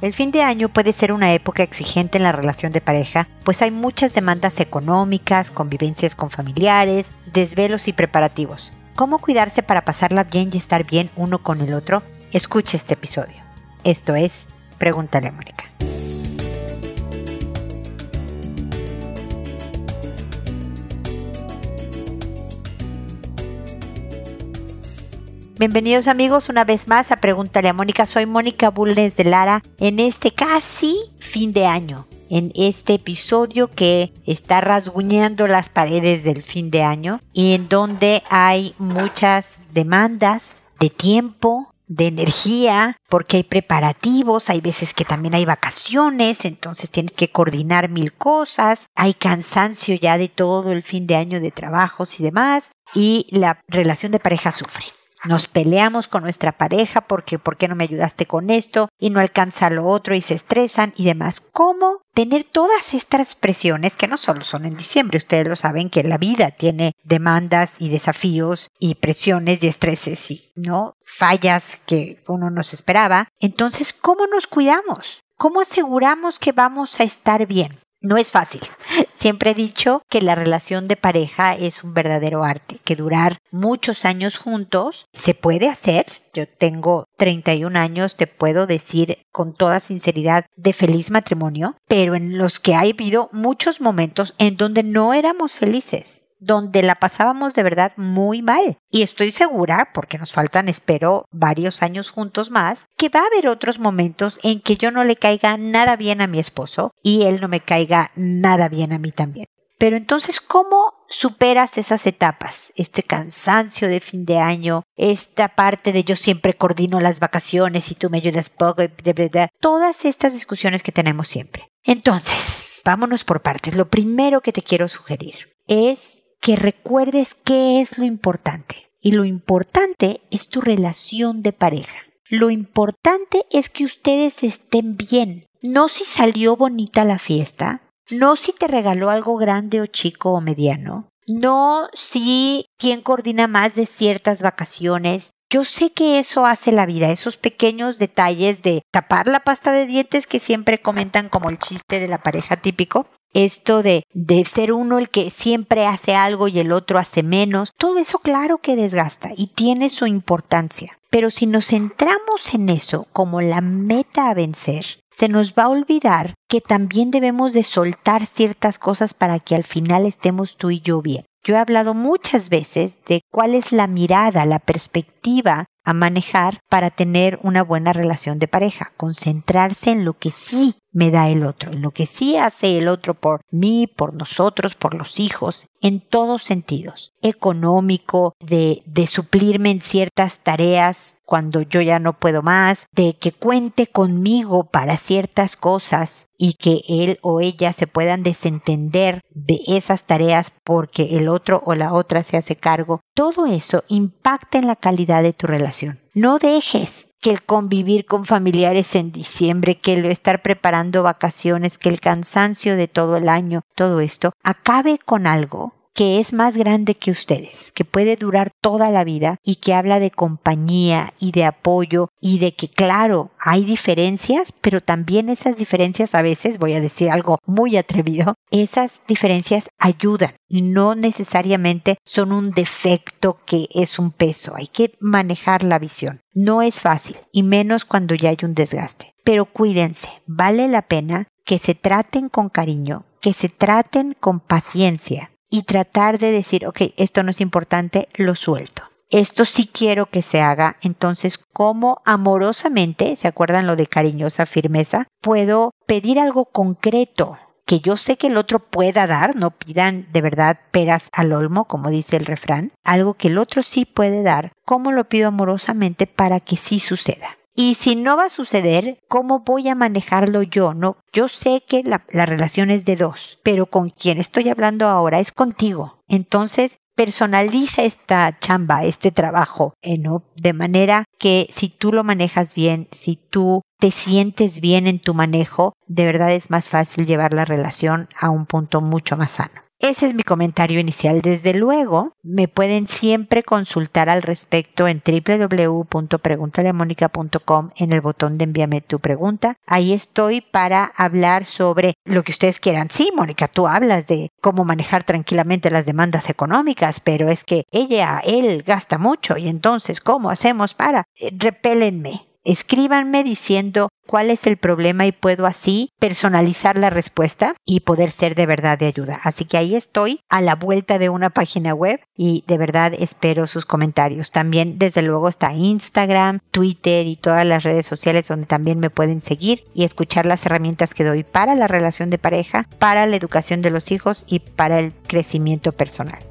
El fin de año puede ser una época exigente en la relación de pareja, pues hay muchas demandas económicas, convivencias con familiares, desvelos y preparativos. ¿Cómo cuidarse para pasarla bien y estar bien uno con el otro? Escuche este episodio. Esto es Pregúntale a Mónica. Bienvenidos amigos una vez más a Pregúntale a Mónica. Soy Mónica Bulnes de Lara en este casi fin de año. En este episodio que está rasguñando las paredes del fin de año y en donde hay muchas demandas de tiempo, de energía, porque hay preparativos, hay veces que también hay vacaciones, entonces tienes que coordinar mil cosas, hay cansancio ya de todo el fin de año de trabajos y demás, y la relación de pareja sufre nos peleamos con nuestra pareja porque ¿por qué no me ayudaste con esto? y no alcanza lo otro y se estresan y demás. ¿Cómo tener todas estas presiones que no solo son en diciembre, ustedes lo saben que la vida tiene demandas y desafíos y presiones y estreses y no fallas que uno nos esperaba. Entonces, ¿cómo nos cuidamos? ¿Cómo aseguramos que vamos a estar bien? No es fácil. Siempre he dicho que la relación de pareja es un verdadero arte, que durar muchos años juntos se puede hacer. Yo tengo 31 años, te puedo decir con toda sinceridad de feliz matrimonio, pero en los que ha habido muchos momentos en donde no éramos felices donde la pasábamos de verdad muy mal. Y estoy segura, porque nos faltan, espero, varios años juntos más, que va a haber otros momentos en que yo no le caiga nada bien a mi esposo y él no me caiga nada bien a mí también. Pero entonces, ¿cómo superas esas etapas? Este cansancio de fin de año, esta parte de yo siempre coordino las vacaciones y tú me ayudas poco, todas estas discusiones que tenemos siempre. Entonces, vámonos por partes. Lo primero que te quiero sugerir es que recuerdes qué es lo importante. Y lo importante es tu relación de pareja. Lo importante es que ustedes estén bien. No si salió bonita la fiesta, no si te regaló algo grande o chico o mediano, no si quién coordina más de ciertas vacaciones. Yo sé que eso hace la vida, esos pequeños detalles de tapar la pasta de dientes que siempre comentan como el chiste de la pareja típico, esto de, de ser uno el que siempre hace algo y el otro hace menos, todo eso claro que desgasta y tiene su importancia. Pero si nos centramos en eso como la meta a vencer, se nos va a olvidar que también debemos de soltar ciertas cosas para que al final estemos tú y yo bien. Yo he hablado muchas veces de cuál es la mirada, la perspectiva a manejar para tener una buena relación de pareja. Concentrarse en lo que sí me da el otro, en lo que sí hace el otro por mí, por nosotros, por los hijos, en todos sentidos. Económico, de, de suplirme en ciertas tareas cuando yo ya no puedo más, de que cuente conmigo para ciertas cosas y que él o ella se puedan desentender de esas tareas porque el otro o la otra se hace cargo. Todo eso impacta en la calidad de tu relación. No dejes que el convivir con familiares en diciembre, que el estar preparando vacaciones, que el cansancio de todo el año, todo esto, acabe con algo que es más grande que ustedes, que puede durar toda la vida y que habla de compañía y de apoyo y de que claro, hay diferencias, pero también esas diferencias a veces, voy a decir algo muy atrevido, esas diferencias ayudan y no necesariamente son un defecto que es un peso, hay que manejar la visión. No es fácil y menos cuando ya hay un desgaste. Pero cuídense, vale la pena que se traten con cariño, que se traten con paciencia, y tratar de decir, ok, esto no es importante, lo suelto. Esto sí quiero que se haga, entonces, ¿cómo amorosamente, se acuerdan lo de cariñosa firmeza? Puedo pedir algo concreto que yo sé que el otro pueda dar, no pidan de verdad peras al olmo, como dice el refrán, algo que el otro sí puede dar, ¿cómo lo pido amorosamente para que sí suceda? Y si no va a suceder, ¿cómo voy a manejarlo yo? No, yo sé que la, relación es de dos, pero con quien estoy hablando ahora es contigo. Entonces, personaliza esta chamba, este trabajo, ¿eh? ¿no? De manera que si tú lo manejas bien, si tú te sientes bien en tu manejo, de verdad es más fácil llevar la relación a un punto mucho más sano. Ese es mi comentario inicial. Desde luego, me pueden siempre consultar al respecto en www.preguntaleamónica.com en el botón de envíame tu pregunta. Ahí estoy para hablar sobre lo que ustedes quieran. Sí, Mónica, tú hablas de cómo manejar tranquilamente las demandas económicas, pero es que ella, él gasta mucho y entonces, ¿cómo hacemos para? Eh, repélenme Escríbanme diciendo cuál es el problema y puedo así personalizar la respuesta y poder ser de verdad de ayuda. Así que ahí estoy a la vuelta de una página web y de verdad espero sus comentarios. También desde luego está Instagram, Twitter y todas las redes sociales donde también me pueden seguir y escuchar las herramientas que doy para la relación de pareja, para la educación de los hijos y para el crecimiento personal.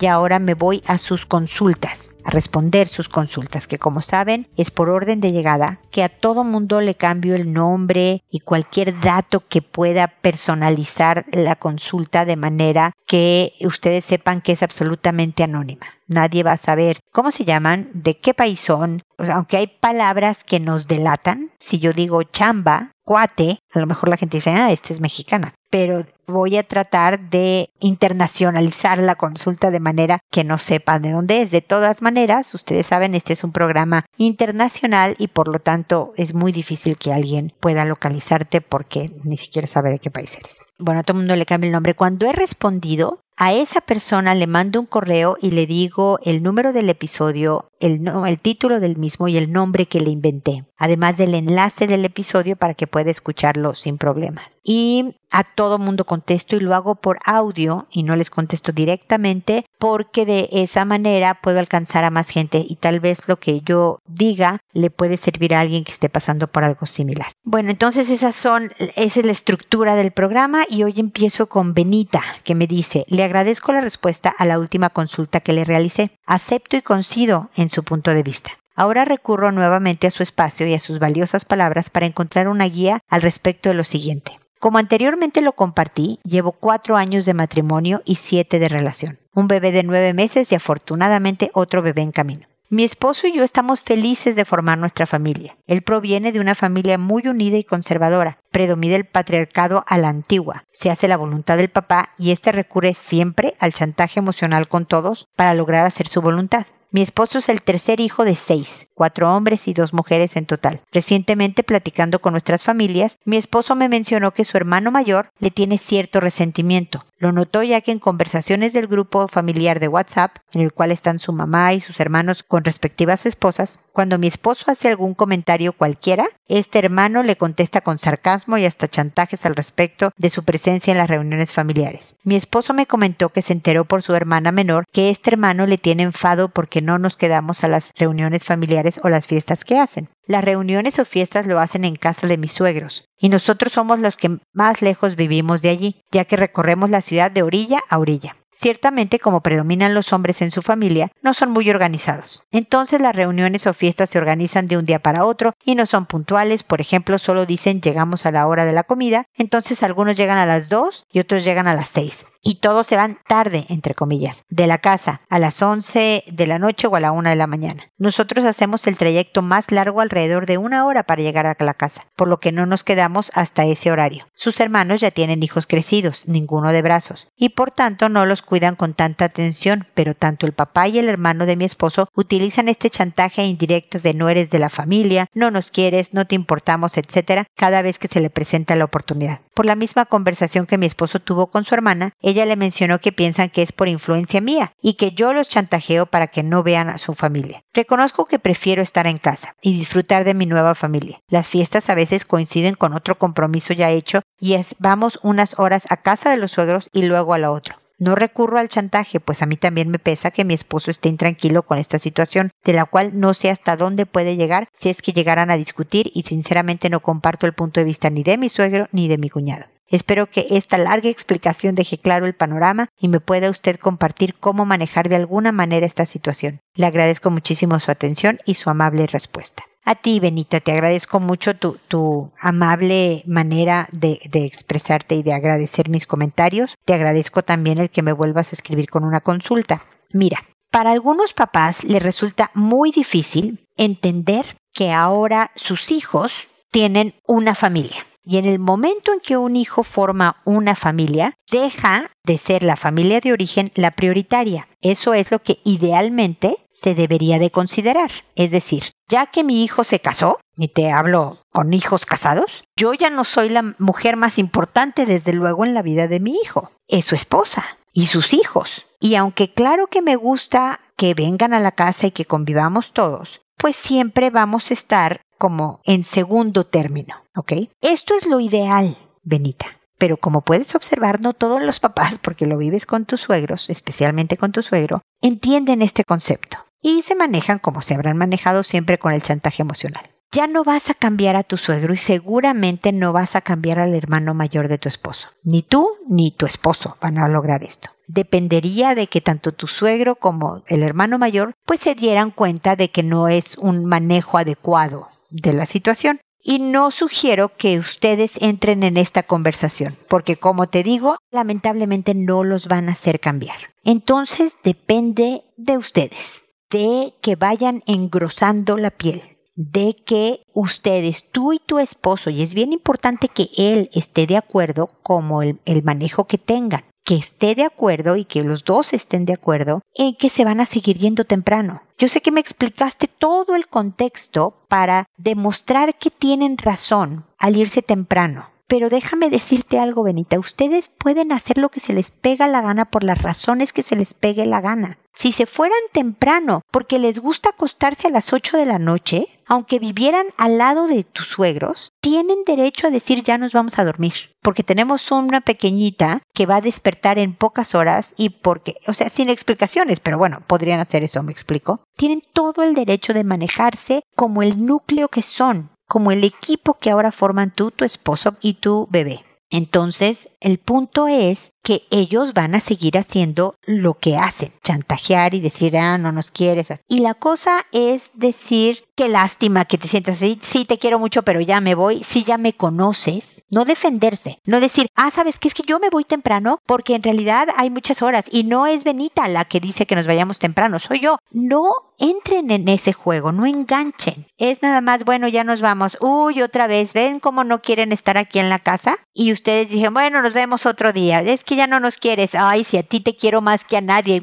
y ahora me voy a sus consultas, a responder sus consultas, que como saben es por orden de llegada, que a todo mundo le cambio el nombre y cualquier dato que pueda personalizar la consulta de manera que ustedes sepan que es absolutamente anónima. Nadie va a saber cómo se llaman, de qué país son, aunque hay palabras que nos delatan. Si yo digo chamba, cuate, a lo mejor la gente dice, ah, esta es mexicana pero voy a tratar de internacionalizar la consulta de manera que no sepan de dónde es. De todas maneras, ustedes saben, este es un programa internacional y por lo tanto es muy difícil que alguien pueda localizarte porque ni siquiera sabe de qué país eres. Bueno, a todo el mundo le cambia el nombre. Cuando he respondido, a esa persona le mando un correo y le digo el número del episodio, el, título del mismo y el nombre que le inventé, además del enlace del episodio para que pueda escucharlo sin problema. Y a todo mundo contesto y lo hago por audio y no les contesto directamente porque de esa manera puedo alcanzar a más gente y tal vez lo que yo diga le puede servir a alguien que esté pasando por algo similar. Bueno, entonces esas son, esa es la estructura del programa y hoy empiezo con Benita que me dice, le agradezco la respuesta a la última consulta que le realicé. Acepto y coincido en su punto de vista. Ahora recurro nuevamente a su espacio y a sus valiosas palabras para encontrar una guía al respecto de lo siguiente. Como anteriormente lo compartí, llevo cuatro años de matrimonio y siete de relación. Un bebé de nueve meses y afortunadamente otro bebé en camino. Mi esposo y yo estamos felices de formar nuestra familia. Él proviene de una familia muy unida y conservadora. Predomina el patriarcado a la antigua. Se hace la voluntad del papá y éste recurre siempre al chantaje emocional con todos para lograr hacer su voluntad. Mi esposo es el tercer hijo de seis, cuatro hombres y dos mujeres en total. Recientemente, platicando con nuestras familias, mi esposo me mencionó que su hermano mayor le tiene cierto resentimiento. Lo notó ya que en conversaciones del grupo familiar de WhatsApp, en el cual están su mamá y sus hermanos con respectivas esposas, cuando mi esposo hace algún comentario cualquiera, este hermano le contesta con sarcasmo y hasta chantajes al respecto de su presencia en las reuniones familiares. Mi esposo me comentó que se enteró por su hermana menor que este hermano le tiene enfado porque no nos quedamos a las reuniones familiares o las fiestas que hacen. Las reuniones o fiestas lo hacen en casa de mis suegros, y nosotros somos los que más lejos vivimos de allí, ya que recorremos la ciudad de orilla a orilla. Ciertamente, como predominan los hombres en su familia, no son muy organizados. Entonces las reuniones o fiestas se organizan de un día para otro y no son puntuales, por ejemplo, solo dicen llegamos a la hora de la comida, entonces algunos llegan a las 2 y otros llegan a las 6 y todos se van tarde, entre comillas, de la casa a las 11 de la noche o a la 1 de la mañana. Nosotros hacemos el trayecto más largo alrededor de una hora para llegar a la casa, por lo que no nos quedamos hasta ese horario. Sus hermanos ya tienen hijos crecidos, ninguno de brazos, y por tanto no los cuidan con tanta atención, pero tanto el papá y el hermano de mi esposo utilizan este chantaje indirectas de no eres de la familia, no nos quieres, no te importamos, etc., cada vez que se le presenta la oportunidad. Por la misma conversación que mi esposo tuvo con su hermana, ella le mencionó que piensan que es por influencia mía y que yo los chantajeo para que no vean a su familia. Reconozco que prefiero estar en casa y disfrutar de mi nueva familia. Las fiestas a veces coinciden con otro compromiso ya hecho y es vamos unas horas a casa de los suegros y luego a la otra. No recurro al chantaje, pues a mí también me pesa que mi esposo esté intranquilo con esta situación, de la cual no sé hasta dónde puede llegar si es que llegaran a discutir y sinceramente no comparto el punto de vista ni de mi suegro ni de mi cuñado. Espero que esta larga explicación deje claro el panorama y me pueda usted compartir cómo manejar de alguna manera esta situación. Le agradezco muchísimo su atención y su amable respuesta. A ti, Benita, te agradezco mucho tu, amable manera de, de, expresarte y de agradecer mis comentarios. Te agradezco también el que me vuelvas a escribir con una consulta. Mira, para algunos papás les resulta muy difícil entender que ahora sus hijos tienen una familia Y en el momento en que un hijo forma una familia, deja de ser la familia de origen la prioritaria. Eso es lo que idealmente se debería de considerar. Es decir, ya que mi hijo se casó, y te hablo con hijos casados, yo ya no soy la mujer más importante desde luego en la vida de mi hijo. Es su esposa y sus hijos. Y aunque claro que me gusta que vengan a la casa y que convivamos todos, pues siempre vamos a estar como en segundo término, ¿ok? Esto es lo ideal, Benita. Pero como puedes observar, no todos los papás, porque lo vives con tus suegros, especialmente con tu suegro, entienden este concepto y se manejan como se habrán manejado siempre con el chantaje emocional. Ya no vas a cambiar a tu suegro y seguramente no vas a cambiar al hermano mayor de tu esposo. Ni tú ni tu esposo van a lograr esto. Dependería de que tanto tu suegro como el hermano mayor pues se dieran cuenta de que no es un manejo adecuado de la situación. Y no sugiero que ustedes entren en esta conversación, porque como te digo, lamentablemente no los van a hacer cambiar. Entonces depende de ustedes, de que vayan engrosando la piel, de que ustedes, tú y tu esposo, y es bien importante que él esté de acuerdo como el, el, manejo que tengan, que esté de acuerdo y que los dos estén de acuerdo en que se van a seguir yendo temprano. Yo sé que me explicaste todo el contexto para demostrar que tienen razón al irse temprano. Pero déjame decirte algo, Benita, ustedes pueden hacer lo que se les pega la gana por las razones que se les pegue la gana. Si se fueran temprano porque les gusta acostarse a las 8 de la noche, aunque vivieran al lado de tus suegros, tienen derecho a decir ya nos vamos a dormir. Porque tenemos una pequeñita que va a despertar en pocas horas y porque, o sea, sin explicaciones, pero bueno, podrían hacer eso, me explico. Tienen todo el derecho de manejarse como el núcleo que son, como el equipo que ahora forman tú, tu esposo y tu bebé. Entonces, el punto es que ellos van a seguir haciendo lo que hacen, chantajear y decir, ah, no nos quieres. Y la cosa es decir, qué lástima que te sientas así, sí te quiero mucho, pero ya me voy, sí ya me conoces. No defenderse, no decir, ah, sabes que es que yo me voy temprano porque en realidad hay muchas horas y no es Benita la que dice que nos vayamos temprano, soy yo. No entren en ese juego, no enganchen. Es nada más, bueno, ya nos vamos. Uy, otra vez, ven cómo no quieren estar aquí en la casa. Y ustedes dicen, bueno, nos vemos otro día. Es que ya no nos quieres. Ay, si a ti te quiero más que a nadie.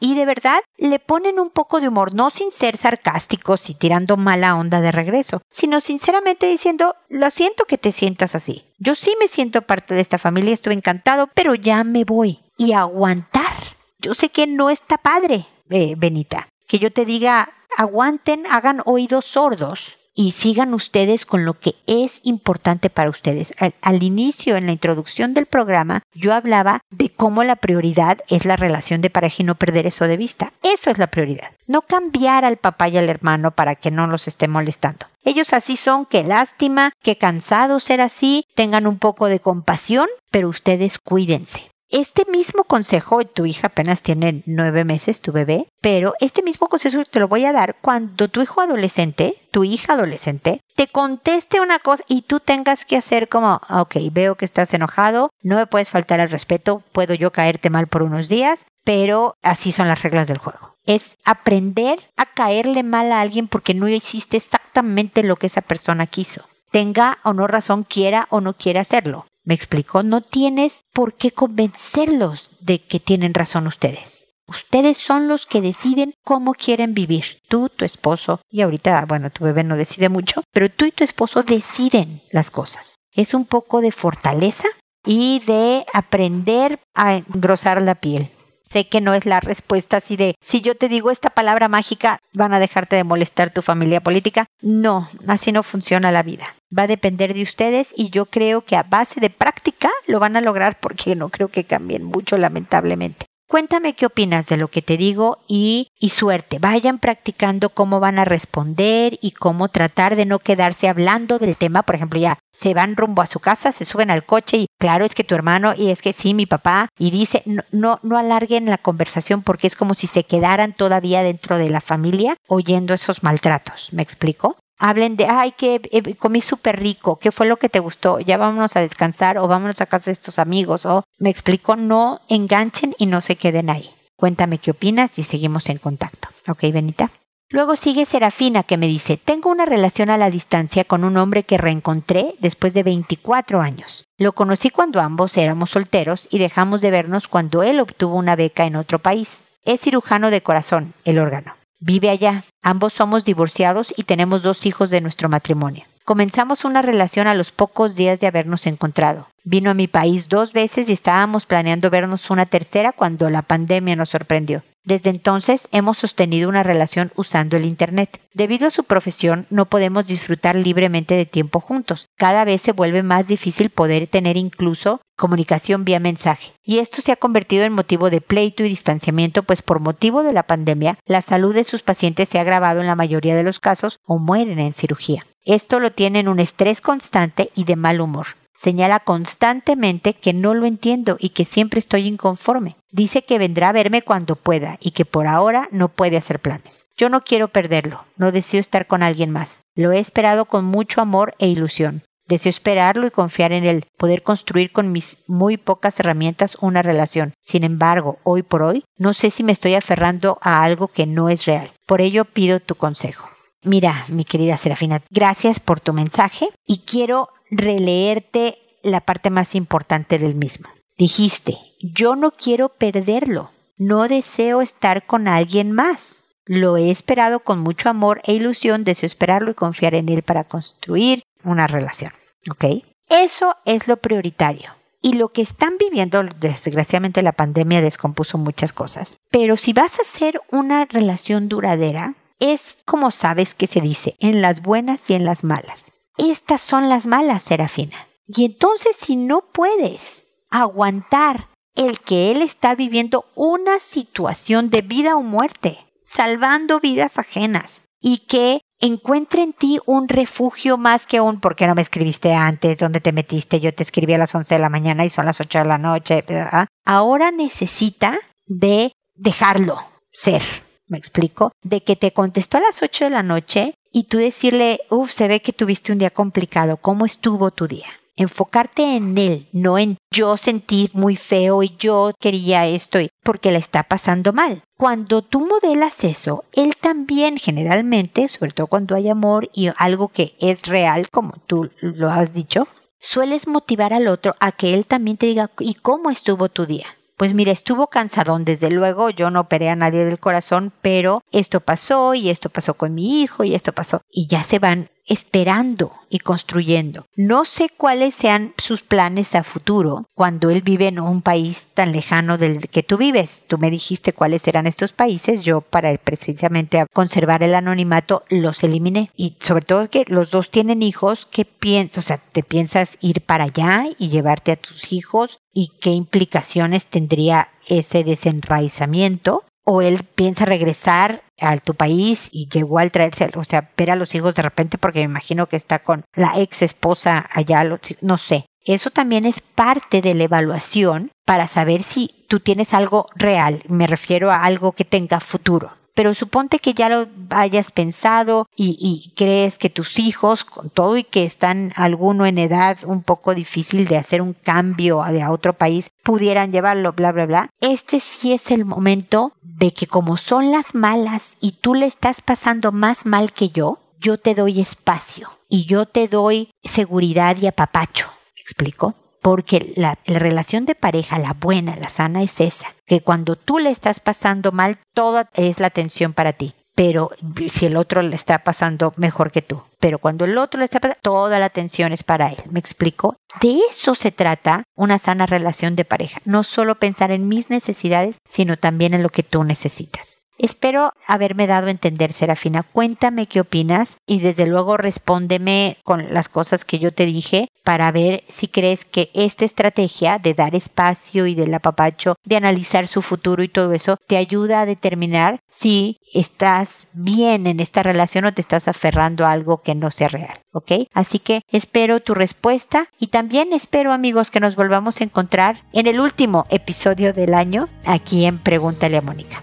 Y de verdad le ponen un poco de humor, no sin ser sarcásticos y tirando mala onda de regreso, sino sinceramente diciendo, lo siento que te sientas así. Yo sí me siento parte de esta familia, estoy encantado, pero ya me voy. Y aguantar. Yo sé que no está padre, eh, Benita que yo te diga, aguanten, hagan oídos sordos y sigan ustedes con lo que es importante para ustedes. Al, inicio, en la introducción del programa, yo hablaba de cómo la prioridad es la relación de pareja y no perder eso de vista. Eso es la prioridad. No cambiar al papá y al hermano para que no los esté molestando. Ellos así son, qué lástima, qué cansado ser así, tengan un poco de compasión, pero ustedes cuídense. Este mismo consejo, tu hija apenas tiene nueve meses, tu bebé, pero este mismo consejo te lo voy a dar cuando tu hijo adolescente, tu hija adolescente, te conteste una cosa y tú tengas que hacer como, ok, veo que estás enojado, no me puedes faltar al respeto, puedo yo caerte mal por unos días, pero así son las reglas del juego. Es aprender a caerle mal a alguien porque no hiciste exactamente lo que esa persona quiso. Tenga o no razón, quiera o no quiera hacerlo. ¿Me explico? No tienes por qué convencerlos de que tienen razón ustedes. Ustedes son los que deciden cómo quieren vivir. Tú, tu esposo, y ahorita, bueno, tu bebé no decide mucho, pero tú y tu esposo deciden las cosas. Es un poco de fortaleza y de aprender a engrosar la piel. Sé que no es la respuesta así de, si yo te digo esta palabra mágica, van a dejarte de molestar tu familia política. No, así no funciona la vida. Va a depender de ustedes y yo creo que a base de práctica lo van a lograr porque no creo que cambien mucho lamentablemente. Cuéntame qué opinas de lo que te digo y, y, suerte. Vayan practicando cómo van a responder y cómo tratar de no quedarse hablando del tema. Por ejemplo, ya se van rumbo a su casa, se suben al coche y claro, es que tu hermano y es que sí, mi papá. Y dice, no, no, no alarguen la conversación porque es como si se quedaran todavía dentro de la familia oyendo esos maltratos. ¿Me explico? hablen de, ay, que eh, comí súper rico, ¿qué fue lo que te gustó? Ya vámonos a descansar o vámonos a casa de estos amigos o me explico, no enganchen y no se queden ahí. Cuéntame qué opinas y seguimos en contacto. ¿Ok, Benita? Luego sigue Serafina que me dice, tengo una relación a la distancia con un hombre que reencontré después de 24 años. Lo conocí cuando ambos éramos solteros y dejamos de vernos cuando él obtuvo una beca en otro país. Es cirujano de corazón, el órgano. Vive allá. Ambos somos divorciados y tenemos dos hijos de nuestro matrimonio. Comenzamos una relación a los pocos días de habernos encontrado. Vino a mi país dos veces y estábamos planeando vernos una tercera cuando la pandemia nos sorprendió. Desde entonces hemos sostenido una relación usando el Internet. Debido a su profesión no podemos disfrutar libremente de tiempo juntos. Cada vez se vuelve más difícil poder tener incluso comunicación vía mensaje. Y esto se ha convertido en motivo de pleito y distanciamiento, pues por motivo de la pandemia, la salud de sus pacientes se ha agravado en la mayoría de los casos o mueren en cirugía. Esto lo tiene en un estrés constante y de mal humor. Señala constantemente que no lo entiendo y que siempre estoy inconforme. Dice que vendrá a verme cuando pueda y que por ahora no puede hacer planes. Yo no quiero perderlo, no deseo estar con alguien más. Lo he esperado con mucho amor e ilusión. Deseo esperarlo y confiar en él, poder construir con mis muy pocas herramientas una relación. Sin embargo, hoy por hoy, no sé si me estoy aferrando a algo que no es real. Por ello pido tu consejo. Mira, mi querida Serafina, gracias por tu mensaje y quiero releerte la parte más importante del mismo. Dijiste, yo no quiero perderlo, no deseo estar con alguien más. Lo he esperado con mucho amor e ilusión, deseo esperarlo y confiar en él para construir una relación. ¿Ok? Eso es lo prioritario. Y lo que están viviendo, desgraciadamente la pandemia descompuso muchas cosas. Pero si vas a hacer una relación duradera, es como sabes que se dice, en las buenas y en las malas. Estas son las malas, Serafina. Y entonces si no puedes aguantar el que él está viviendo una situación de vida o muerte, salvando vidas ajenas, y que encuentre en ti un refugio más que un ¿por qué no me escribiste antes? ¿Dónde te metiste? Yo te escribí a las 11 de la mañana y son las 8 de la noche. Ahora necesita de dejarlo ser. ¿Me explico? De que te contestó a las 8 de la noche y tú decirle, uff, se ve que tuviste un día complicado, ¿cómo estuvo tu día? Enfocarte en él, no en yo sentí muy feo y yo quería esto, porque le está pasando mal. Cuando tú modelas eso, él también generalmente, sobre todo cuando hay amor y algo que es real, como tú lo has dicho, sueles motivar al otro a que él también te diga, ¿y cómo estuvo tu día? Pues mira, estuvo cansadón, desde luego, yo no operé a nadie del corazón, pero esto pasó y esto pasó con mi hijo y esto pasó. Y ya se van esperando y construyendo. No sé cuáles sean sus planes a futuro cuando él vive en un país tan lejano del que tú vives. Tú me dijiste cuáles eran estos países. Yo para precisamente conservar el anonimato los eliminé. Y sobre todo que los dos tienen hijos, ¿qué piensas? O sea, ¿te piensas ir para allá y llevarte a tus hijos? ¿Y qué implicaciones tendría ese desenraizamiento? O él piensa regresar a tu país y llegó al traerse, o sea, ver a los hijos de repente porque me imagino que está con la ex esposa allá, no sé. Eso también es parte de la evaluación para saber si tú tienes algo real, me refiero a algo que tenga futuro pero suponte que ya lo hayas pensado y, crees que tus hijos, con todo y que están alguno en edad un poco difícil de hacer un cambio a otro país, pudieran llevarlo, bla, bla, bla. Este sí es el momento de que como son las malas y tú le estás pasando más mal que yo, yo te doy espacio y yo te doy seguridad y apapacho. ¿Me explico? Porque la, relación de pareja, la buena, la sana es esa, que cuando tú le estás pasando mal, toda es la atención para ti. Pero si el otro le está pasando mejor que tú. Pero cuando el otro le está pasando, toda la atención es para él. ¿Me explico? De eso se trata una sana relación de pareja. No solo pensar en mis necesidades, sino también en lo que tú necesitas. Espero haberme dado a entender, Serafina. Cuéntame qué opinas y desde luego respóndeme con las cosas que yo te dije para ver si crees que esta estrategia de dar espacio y del apapacho, de analizar su futuro y todo eso, te ayuda a determinar si estás bien en esta relación o te estás aferrando a algo que no sea real. ¿Ok? Así que espero tu respuesta y también espero amigos que nos volvamos a encontrar en el último episodio del año aquí en Pregúntale a Mónica.